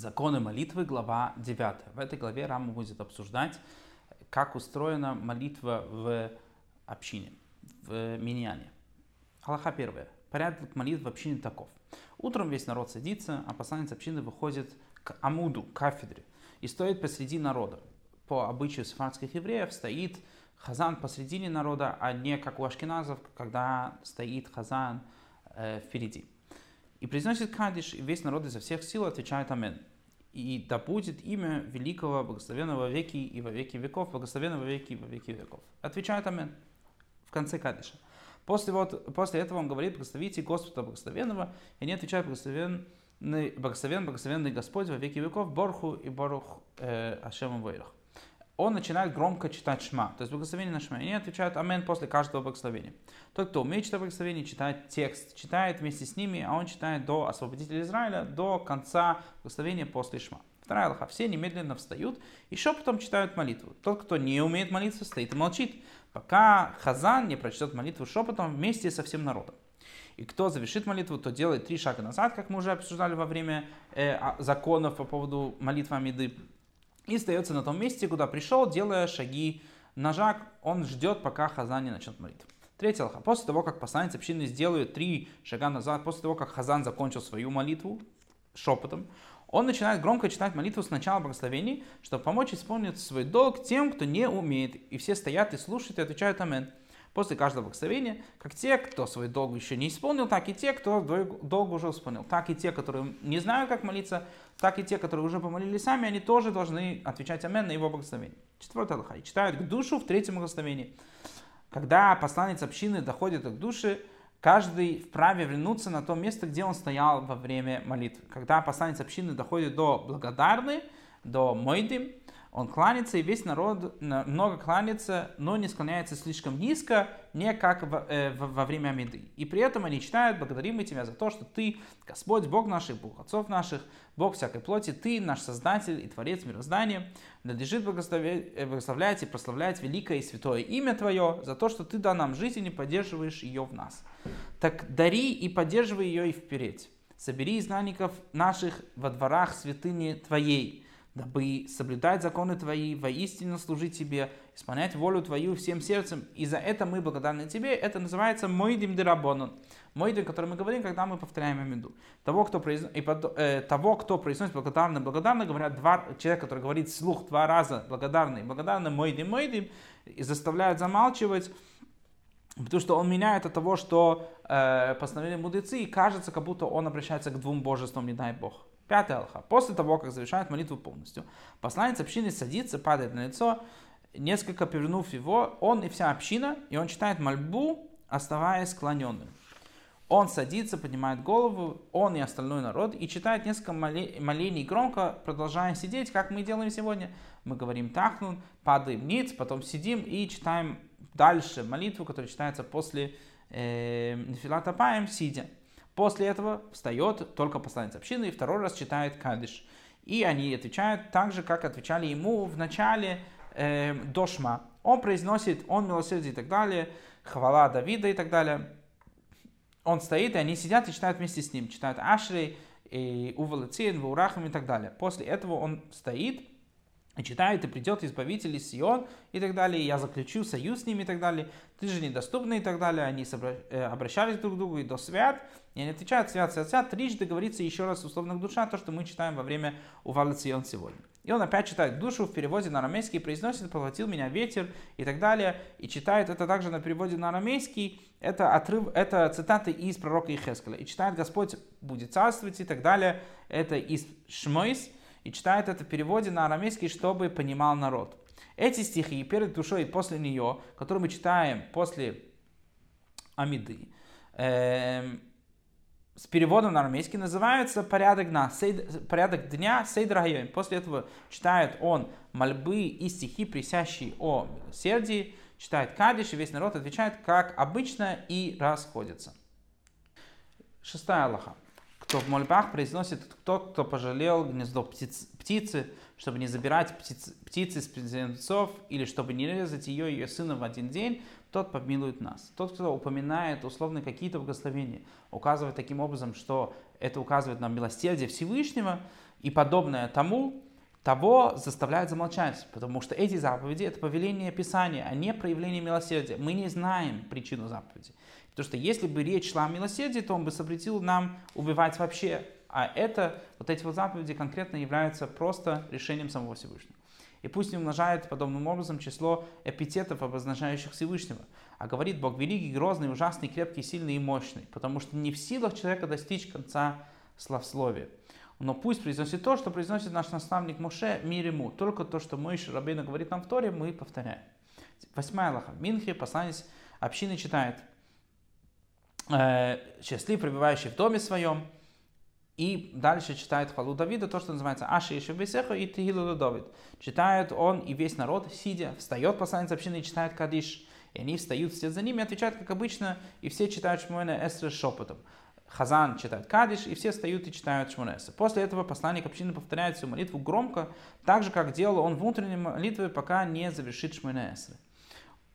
Законы молитвы, глава 9. В этой главе Рама будет обсуждать, как устроена молитва в общине, в миньяне. Аллаха первая. Порядок молитв в общине таков. Утром весь народ садится, а посланец общины выходит к Амуду, кафедре, и стоит посреди народа. По обычаю сефардских евреев стоит хазан посредине народа, а не как у ашкеназов, когда стоит хазан э, впереди и произносит кадиш, и весь народ изо всех сил отвечает Амен. И да будет имя великого, благословенного веки и во веки веков, благословенного веки и во веки веков. Отвечает Амен в конце кадиша. После, вот, после этого он говорит, благословите Господа благословенного, и они отвечают, благословен, благословен, благословенный Господь во веки веков, Борху и Борух э, Ашему Вейрах он начинает громко читать Шма, то есть благословение на Шма. И они отвечают Амен после каждого благословения. Тот, кто умеет читать благословение, читает текст, читает вместе с ними, а он читает до освободителя Израиля, до конца благословения после Шма. Вторая Аллаха. Все немедленно встают и шепотом читают молитву. Тот, кто не умеет молиться, стоит и молчит, пока Хазан не прочтет молитву шепотом вместе со всем народом. И кто завершит молитву, то делает три шага назад, как мы уже обсуждали во время э, законов по поводу молитвы Амиды и остается на том месте, куда пришел, делая шаги на жак. Он ждет, пока Хазан не начнет молитву. Третья алха. После того, как посланец общины сделает три шага назад, после того, как Хазан закончил свою молитву шепотом, он начинает громко читать молитву с начала благословений, чтобы помочь исполнить свой долг тем, кто не умеет. И все стоят и слушают и отвечают Амен после каждого благословения, как те, кто свой долг еще не исполнил, так и те, кто долг уже исполнил. Так и те, которые не знают, как молиться, так и те, которые уже помолились сами, они тоже должны отвечать Амен на его благословение. Четвертое Аллаха. И читают к душу в третьем благословении. Когда посланец общины доходит к душе, каждый вправе вернуться на то место, где он стоял во время молитвы. Когда посланец общины доходит до благодарны, до мойды, он кланяется, и весь народ много кланяется, но не склоняется слишком низко, не как во, э, во время Амиды. И при этом они читают, благодарим мы тебя за то, что ты, Господь, Бог наших, Бог отцов наших, Бог всякой плоти, ты наш Создатель и Творец мироздания, надлежит э, благословлять и прославлять великое и святое имя Твое за то, что Ты дал нам жизнь и поддерживаешь ее в нас. Так дари и поддерживай ее и вперед. Собери изгнанников наших во дворах святыни Твоей, дабы соблюдать законы Твои, воистину служить Тебе, исполнять волю Твою всем сердцем. И за это мы благодарны Тебе. Это называется Мойдим Дирабонун. Мойдим, о котором мы говорим, когда мы повторяем Амиду. Того, кто, произ... и под... э, того, кто произносит благодарно, благодарно, говорят два... человек, который говорит вслух два раза благодарный, благодарный, Мойдим, Мойдим, и заставляют замалчивать, Потому что он меняет от того, что э, постановили мудрецы, и кажется, как будто он обращается к двум божествам, не дай Бог. Пятая алха. После того, как завершает молитву полностью, посланец общины садится, падает на лицо, несколько повернув его, он и вся община, и он читает мольбу, оставаясь склоненным. Он садится, поднимает голову, он и остальной народ, и читает несколько молений громко, продолжая сидеть, как мы делаем сегодня. Мы говорим тахнун, падаем ниц, потом сидим и читаем дальше молитву, которая читается после э, Нефилата Паем, сидя. После этого встает только посланец общины и второй раз читает Кадиш. И они отвечают так же, как отвечали ему в начале э, Дошма. Он произносит, он милосердие и так далее, хвала Давида и так далее. Он стоит, и они сидят и читают вместе с ним. Читают Ашри, и Увалацин, Ваурахам и так далее. После этого он стоит читает, и придет Избавитель из Сион, и так далее, и я заключу союз с ними, и так далее. Ты же недоступный, и так далее. Они э, обращались друг к другу, и до свят, и они отвечают, свят, свят, свят. Трижды говорится еще раз условно душа, то, что мы читаем во время Увала Сион сегодня. И он опять читает душу в переводе на арамейский, произносит, поглотил меня ветер, и так далее. И читает это также на переводе на арамейский, это отрыв, это цитаты из пророка Ихескеля. И читает Господь будет царствовать, и так далее. Это из Шмойс, и читает это в переводе на арамейский, чтобы понимал народ. Эти стихи перед душой и после нее, которые мы читаем после Амиды, э, с переводом на арамейский называются порядок дня, сейд, порядок дня Сейдрайон. После этого читает он мольбы и стихи, присящие о милосердии, читает Кадиш, и весь народ отвечает, как обычно, и расходится. Шестая Аллаха кто в мольбах произносит тот, кто пожалел гнездо птиц, птицы, чтобы не забирать птиц, птицы с птенцов, или чтобы не резать ее и ее сына в один день, тот помилует нас. Тот, кто упоминает условно какие-то благословения, указывает таким образом, что это указывает на милосердие Всевышнего, и подобное тому, того заставляют замолчать, потому что эти заповеди это повеление Писания, а не проявление милосердия. Мы не знаем причину заповеди. Потому что если бы речь шла о милосердии, то он бы запретил нам убивать вообще. А это, вот эти вот заповеди конкретно являются просто решением самого Всевышнего. И пусть не умножает подобным образом число эпитетов, обозначающих Всевышнего. А говорит Бог великий, грозный, ужасный, крепкий, сильный и мощный. Потому что не в силах человека достичь конца славсловия. Но пусть произносит то, что произносит наш наставник Муше, мир ему. Только то, что мой Рабейна говорит нам в Торе, мы повторяем. Восьмая лаха. Минхе, посланец общины читает. Э, счастлив, пребывающий в доме своем. И дальше читает хвалу Давида, то, что называется Аши Иши Бесеха и Тигилу Давид. Читает он и весь народ, сидя, встает посланец общины и читает Кадиш. И они встают все за ними, отвечают, как обычно, и все читают Шмуэна Эсра шепотом. Хазан читает Кадиш, и все встают и читают Шмунеса. После этого посланник общины повторяет всю молитву громко, так же, как делал он внутренней молитвы, пока не завершит Шмунеса.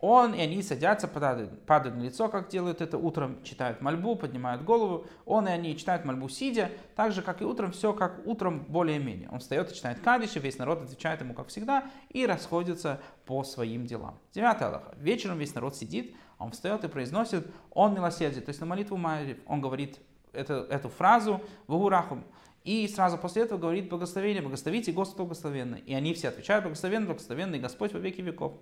Он и они садятся, падают, падают на лицо, как делают это утром, читают мольбу, поднимают голову. Он и они читают мольбу сидя, так же, как и утром, все как утром более-менее. Он встает и читает Кадиш, и весь народ отвечает ему, как всегда, и расходится по своим делам. Девятый Аллах. Вечером весь народ сидит, он встает и произносит «Он милосердие». То есть на молитву Марив он говорит эту, эту фразу «Вагурахум». И сразу после этого говорит благословение, благословите Господу благословенный. И они все отвечают благословенный, благословенный Господь во веки веков.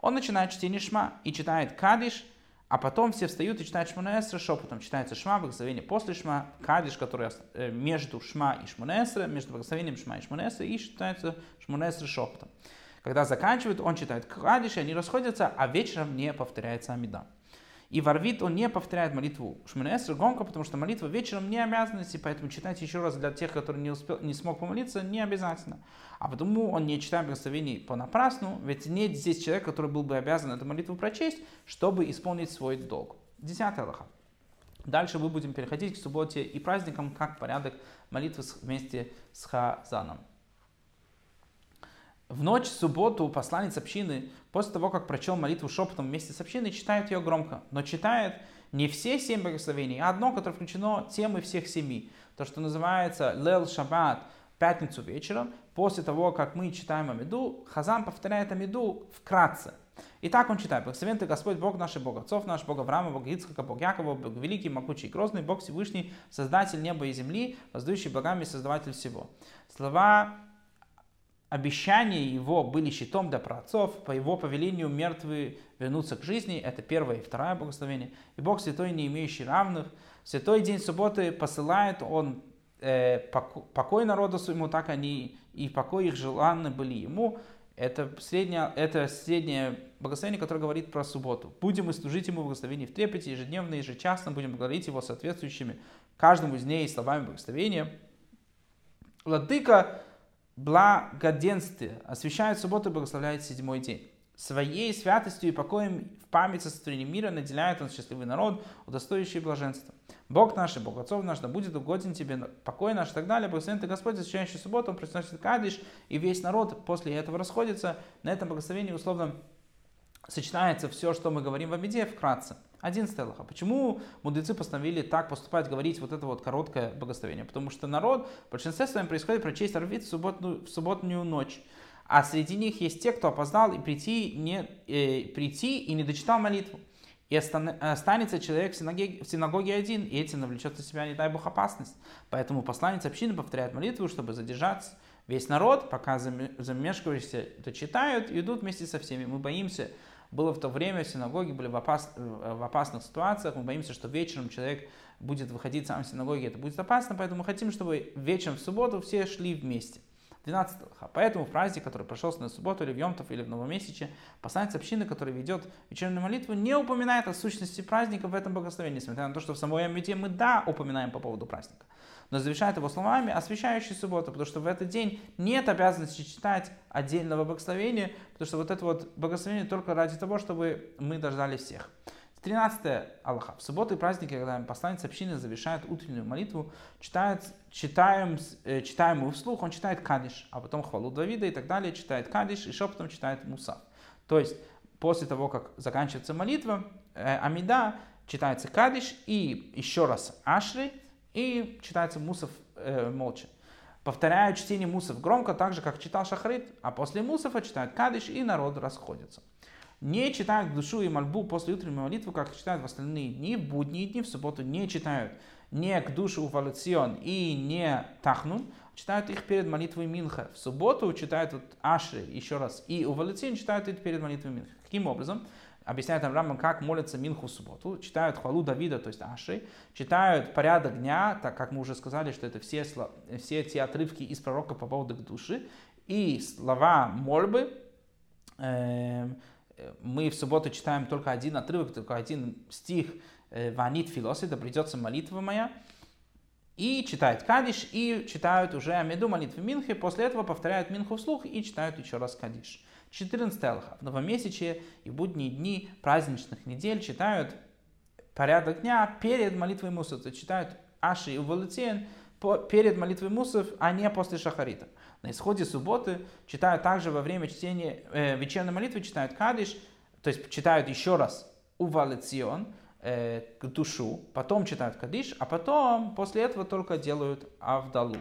Он начинает чтение Шма и читает Кадиш, а потом все встают и читают Шмунаэсра шепотом. Читается Шма, благословение после Шма, Кадиш, который э, между Шма и Шмунаэсра, между благословением Шма и Шмунаэсра, и читается Шмунаэсра шепотом. Когда заканчивают, он читает Кадиш, и они расходятся, а вечером не повторяется Амида. И ворвит он не повторяет молитву Шминесра громко, потому что молитва вечером не обязанности, поэтому читать еще раз для тех, которые не, успел, не смог помолиться, не обязательно. А потому он не читает благословений понапрасну, ведь нет здесь человека, который был бы обязан эту молитву прочесть, чтобы исполнить свой долг. Десятый Аллаха. Дальше мы будем переходить к субботе и праздникам, как порядок молитвы вместе с Хазаном. В ночь в субботу посланец общины, после того, как прочел молитву шепотом вместе с общиной, читает ее громко. Но читает не все семь благословений, а одно, которое включено темы всех семи. То, что называется Лел Шаббат, пятницу вечером. После того, как мы читаем Амиду, Хазан повторяет Амиду вкратце. И так он читает. Благословен ты Господь Бог наш, Бог отцов наш, Бог Авраама, Бог Ицхака, Бог Якова, Бог великий, могучий и грозный, Бог Всевышний, Создатель неба и земли, воздающий богами и Создаватель всего. Слова обещания его были щитом для праотцов, по его повелению мертвые вернутся к жизни, это первое и второе благословение. И Бог Святой, не имеющий равных, в святой день субботы посылает он э, покой народу своему, так они и покой их желанны были ему. Это среднее, это среднее благословение, которое говорит про субботу. Будем мы служить ему благословение в трепете, ежедневно, ежечасно, будем благодарить его соответствующими каждому из дней словами благословения. Владыка благоденствие, освящает субботу и благословляет седьмой день. Своей святостью и покоем в память о сотворении мира наделяет он счастливый народ, удостоивший блаженства. Бог наш и Бог отцов наш, да будет угоден тебе покой наш и так далее. Благословен ты Господь, освящающий субботу, он произносит кадиш, и весь народ после этого расходится. На этом благословении условно сочетается все, что мы говорим в Амиде, вкратце. Один Аллаха. Почему мудрецы постановили так поступать, говорить вот это вот короткое благословение? Потому что народ в большинстве своем происходит прочесть Арвит в в субботнюю ночь. А среди них есть те, кто опоздал и прийти, не, э, прийти и не дочитал молитву. И останется человек в синагоге, в синагоге один, и этим навлечет на себя, не дай Бог, опасность. Поэтому посланец общины повторяет молитву, чтобы задержаться. Весь народ, пока замешкиваешься, то читают и идут вместе со всеми. Мы боимся, было в то время, синагоги были в, опас, в опасных ситуациях, мы боимся, что вечером человек будет выходить сам в синагоге, это будет опасно, поэтому мы хотим, чтобы вечером в субботу все шли вместе. 12 Поэтому в праздник, который прошелся на субботу или в Йомтов или в Новомесяче, посланец общины, который ведет вечернюю молитву, не упоминает о сущности праздника в этом благословении, несмотря на то, что в самой Амите мы да упоминаем по поводу праздника но завершает его словами, освящающий субботу, потому что в этот день нет обязанности читать отдельного благословения, потому что вот это вот благословение только ради того, чтобы мы дождались всех. 13 Аллаха. В субботу и праздники, когда посланец общины завершает утреннюю молитву, читает, читаем, э, читаем его вслух, он читает Кадиш, а потом хвалу Давида и так далее, читает Кадиш и шепотом читает Мусав. То есть после того, как заканчивается молитва, э, Амида, читается Кадиш и еще раз Ашри, и читается Мусов э, молча. повторяют чтение мусов громко, так же, как читал Шахрит, а после мусов читают Кадиш, и народ расходится. Не читают душу и мольбу после утренней молитвы, как читают в остальные дни, в будние дни, в субботу не читают не к душу Уваляцион и не Тахнун, читают их перед молитвой Минха. В субботу читают вот Ашри еще раз, и Уваляцион читают их перед молитвой Минха. Каким образом? Объясняет нам Рамбам, как молятся Минху в субботу. Читают хвалу Давида, то есть Аши. Читают порядок дня, так как мы уже сказали, что это все, все те отрывки из пророка по поводу души. И слова мольбы. Эм, мы в субботу читаем только один отрывок, только один стих Э, Ванит Филосы, да придется молитва моя. И читают Кадиш, и читают уже Амиду молитвы Минхи. После этого повторяют Минху вслух и читают еще раз Кадиш. 14 Алха. В новомесячие и будние дни праздничных недель читают порядок дня перед молитвой Мусов. Читают Аши и Увалуциен перед молитвой Мусов, а не после Шахарита. На исходе субботы читают также во время чтения э, вечерней молитвы, читают Кадиш, то есть читают еще раз Увалуцион, э, душу, потом читают Кадиш, а потом после этого только делают Авдалу.